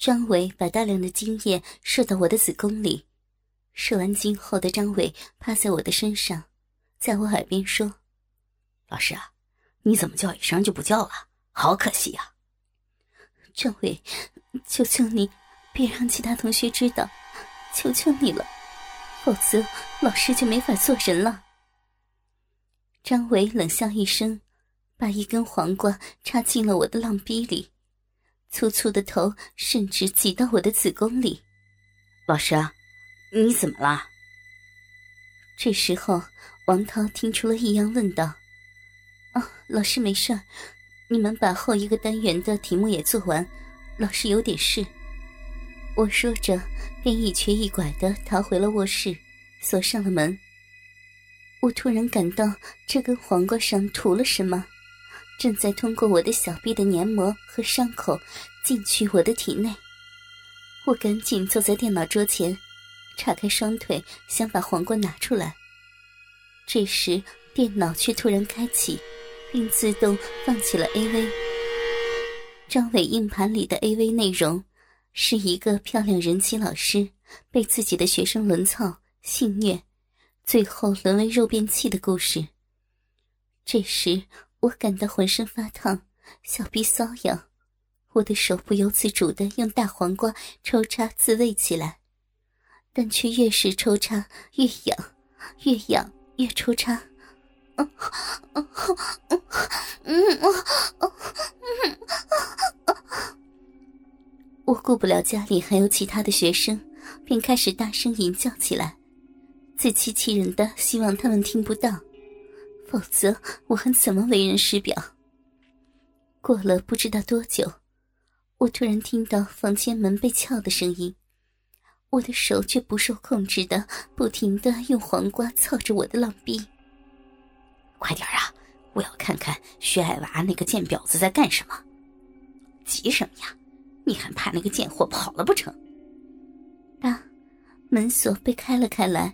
张伟把大量的精液射到我的子宫里，射完精后的张伟趴在我的身上，在我耳边说：“老师啊，你怎么叫一声就不叫了？好可惜呀！”张伟，求求你，别让其他同学知道，求求你了，否则老师就没法做人了。张伟冷笑一声，把一根黄瓜插进了我的浪逼里。粗粗的头甚至挤到我的子宫里，老师，你怎么了？这时候，王涛听出了异样，问道：“哦，老师没事你们把后一个单元的题目也做完，老师有点事。”我说着，便一瘸一拐的逃回了卧室，锁上了门。我突然感到这根黄瓜上涂了什么。正在通过我的小臂的黏膜和伤口进去我的体内，我赶紧坐在电脑桌前，叉开双腿想把黄瓜拿出来。这时电脑却突然开启，并自动放起了 AV。张伟硬盘里的 AV 内容是一个漂亮人妻老师被自己的学生轮操性虐，最后沦为肉便器的故事。这时。我感到浑身发烫，小臂瘙痒，我的手不由自主的用大黄瓜抽插自慰起来，但却越是抽插越痒，越痒越抽插。我顾不了家里还有其他的学生，便开始大声吟叫起来，自欺欺人的希望他们听不到。否则，我还怎么为人师表？过了不知道多久，我突然听到房间门被撬的声音，我的手却不受控制的不停的用黄瓜操着我的浪逼。快点啊！我要看看薛爱娃那个贱婊子在干什么。急什么呀？你还怕那个贱货跑了不成？爸，门锁被开了开来，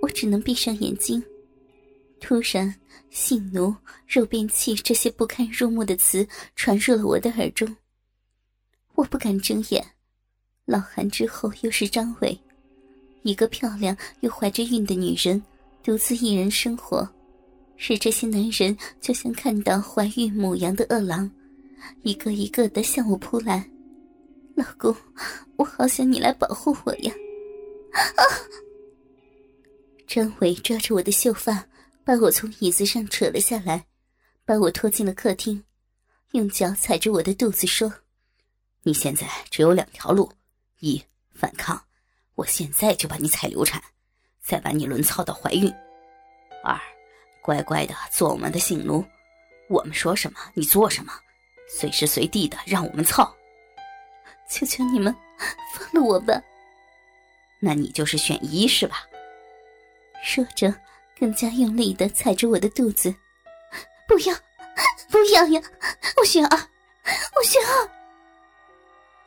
我只能闭上眼睛。突然，“性奴”“肉便器”这些不堪入目的词传入了我的耳中。我不敢睁眼。老韩之后又是张伟，一个漂亮又怀着孕的女人，独自一人生活，使这些男人就像看到怀孕母羊的饿狼，一个一个的向我扑来。老公，我好想你来保护我呀！啊！张伟抓着我的秀发。把我从椅子上扯了下来，把我拖进了客厅，用脚踩着我的肚子说：“你现在只有两条路：一反抗，我现在就把你踩流产，再把你轮操到怀孕；二乖乖的做我们的性奴，我们说什么你做什么，随时随地的让我们操。求求你们放了我吧！那你就是选一是吧？”说着。更加用力的踩着我的肚子，不要，不要呀！我选二，我选二。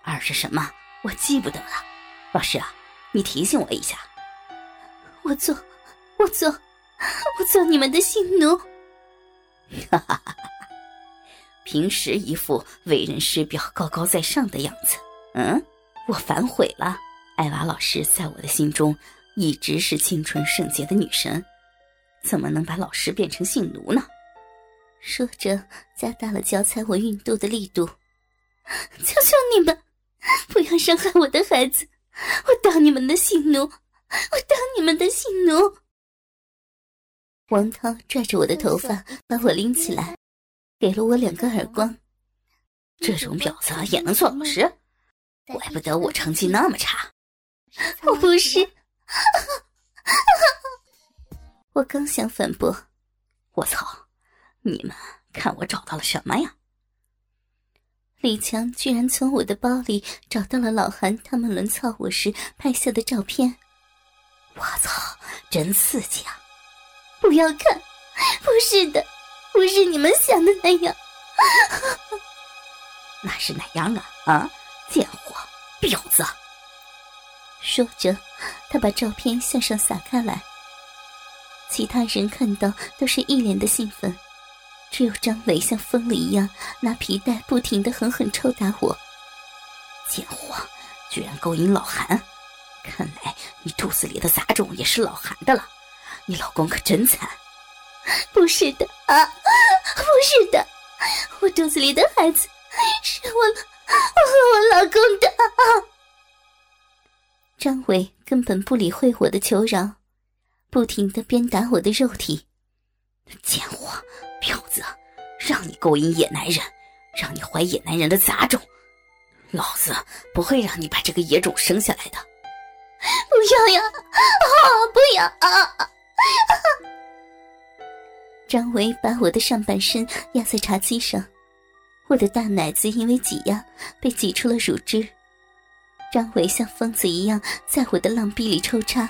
二是什么？我记不得了。老师啊，你提醒我一下。我做，我做，我做你们的性奴。哈哈哈哈！平时一副为人师表、高高在上的样子。嗯，我反悔了。艾娃老师在我的心中一直是清纯圣洁的女神。怎么能把老师变成性奴呢？说着，加大了脚踩我孕肚的力度。求求你们，不要伤害我的孩子！我当你们的性奴，我当你们的性奴！王涛拽着我的头发，把我拎起来，给了我两个耳光。这种婊子也能做老师？怪不得我成绩那么差。我不是。我刚想反驳，我操！你们看我找到了什么呀？李强居然从我的包里找到了老韩他们轮操我时拍下的照片。我操，真刺激啊！不要看，不是的，不是你们想的那样。那是哪样啊？啊，贱货，婊子！说着，他把照片向上撒开来。其他人看到都是一脸的兴奋，只有张伟像疯了一样拿皮带不停的狠狠抽打我。贱货，居然勾引老韩！看来你肚子里的杂种也是老韩的了。你老公可真惨。不是的啊，不是的，我肚子里的孩子是我我和我老公的。张伟根本不理会我的求饶，不停的鞭打我的肉体。贱货，婊子，让你勾引野男人，让你怀野男人的杂种，老子不会让你把这个野种生下来的。不要呀！啊，不要啊！张维把我的上半身压在茶几上，我的大奶子因为挤压被挤出了乳汁。张维像疯子一样在我的浪逼里抽插，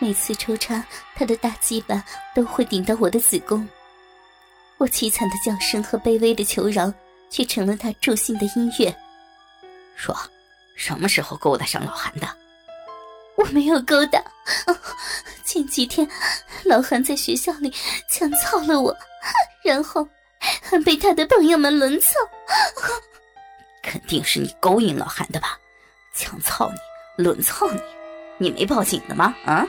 每次抽插，他的大鸡巴都会顶到我的子宫。我凄惨的叫声和卑微的求饶，却成了他助兴的音乐。说，什么时候勾搭上老韩的？我没有勾搭。前几天，老韩在学校里强操了我，然后还被他的朋友们轮操。肯定是你勾引老韩的吧？强操你，轮操你，你没报警的吗？啊？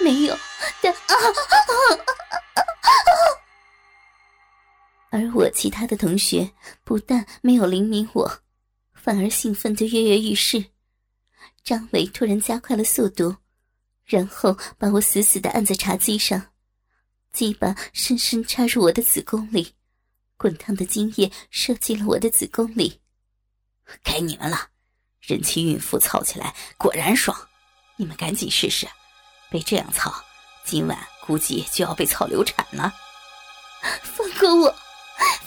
没有。但啊 而我其他的同学不但没有怜悯我，反而兴奋的跃跃欲试。张伟突然加快了速度。然后把我死死的按在茶几上，鸡巴深深插入我的子宫里，滚烫的精液射进了我的子宫里。该你们了，人妻孕妇操起来果然爽，你们赶紧试试，被这样操，今晚估计就要被操流产了。放过我，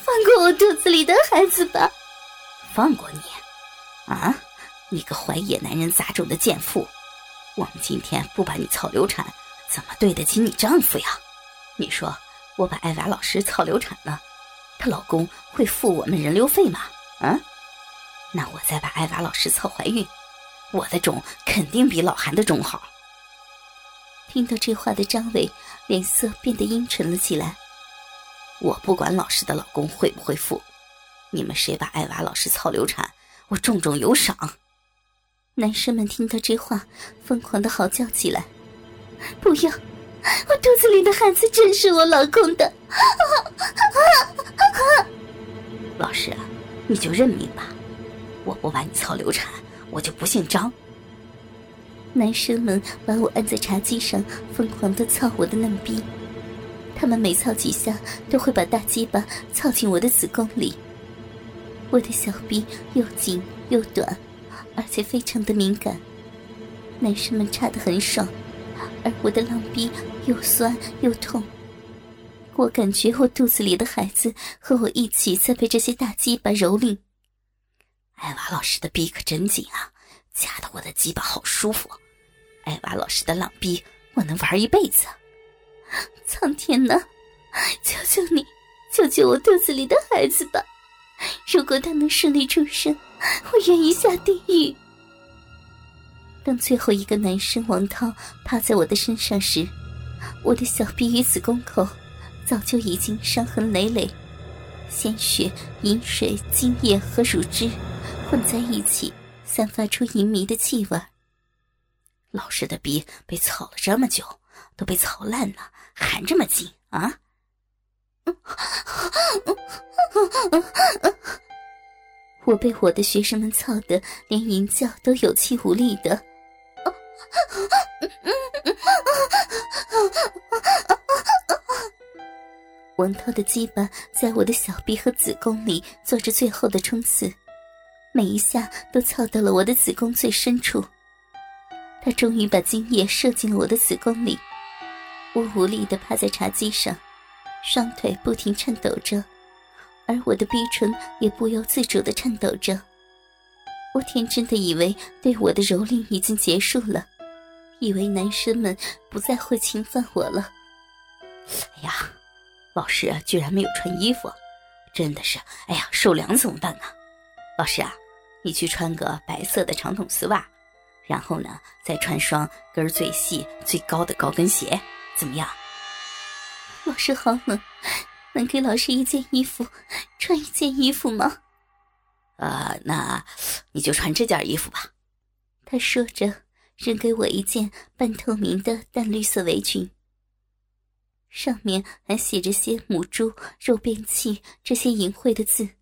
放过我肚子里的孩子吧！放过你？啊，你个怀野男人杂种的贱妇！我们今天不把你操流产，怎么对得起你丈夫呀？你说我把艾娃老师操流产了，她老公会付我们人流费吗？啊？那我再把艾娃老师操怀孕，我的种肯定比老韩的种好。听到这话的张伟脸色变得阴沉了起来。我不管老师的老公会不会付，你们谁把艾娃老师操流产，我重重有赏。男生们听到这话，疯狂的嚎叫起来：“不要！我肚子里的孩子真是我老公的！”老师啊，你就认命吧，我不把你操流产，我就不姓张。男生们把我按在茶几上，疯狂的操我的嫩逼，他们每操几下，都会把大鸡巴操进我的子宫里。我的小臂又紧又短。而且非常的敏感，男生们插得很爽，而我的浪逼又酸又痛。我感觉我肚子里的孩子和我一起在被这些大鸡巴蹂躏。艾娃老师的逼可真紧啊，夹得我的鸡巴好舒服。艾娃老师的浪逼，我能玩一辈子。苍天呐，求求你，救救我肚子里的孩子吧！如果他能顺利出生，我愿意下地狱。当最后一个男生王涛趴在我的身上时，我的小臂与子宫口早就已经伤痕累累，鲜血、饮水、精液和乳汁混在一起，散发出淫迷的气味。老师的逼被操了这么久，都被操烂了，还这么紧啊！我被我的学生们操得连淫叫都有气无力的。王涛的鸡巴在我的小臂和子宫里做着最后的冲刺，每一下都操到了我的子宫最深处。他终于把精液射进了我的子宫里，我无力的趴在茶几上。双腿不停颤抖着，而我的逼唇也不由自主的颤抖着。我天真的以为对我的蹂躏已经结束了，以为男生们不再会侵犯我了。哎呀，老师居然没有穿衣服，真的是，哎呀，受凉怎么办呢？老师啊，你去穿个白色的长筒丝袜，然后呢，再穿双跟最细、最高的高跟鞋，怎么样？老师好冷，能给老师一件衣服穿一件衣服吗？呃，那你就穿这件衣服吧。他说着，扔给我一件半透明的淡绿色围裙，上面还写着些“母猪肉便器”这些淫秽的字。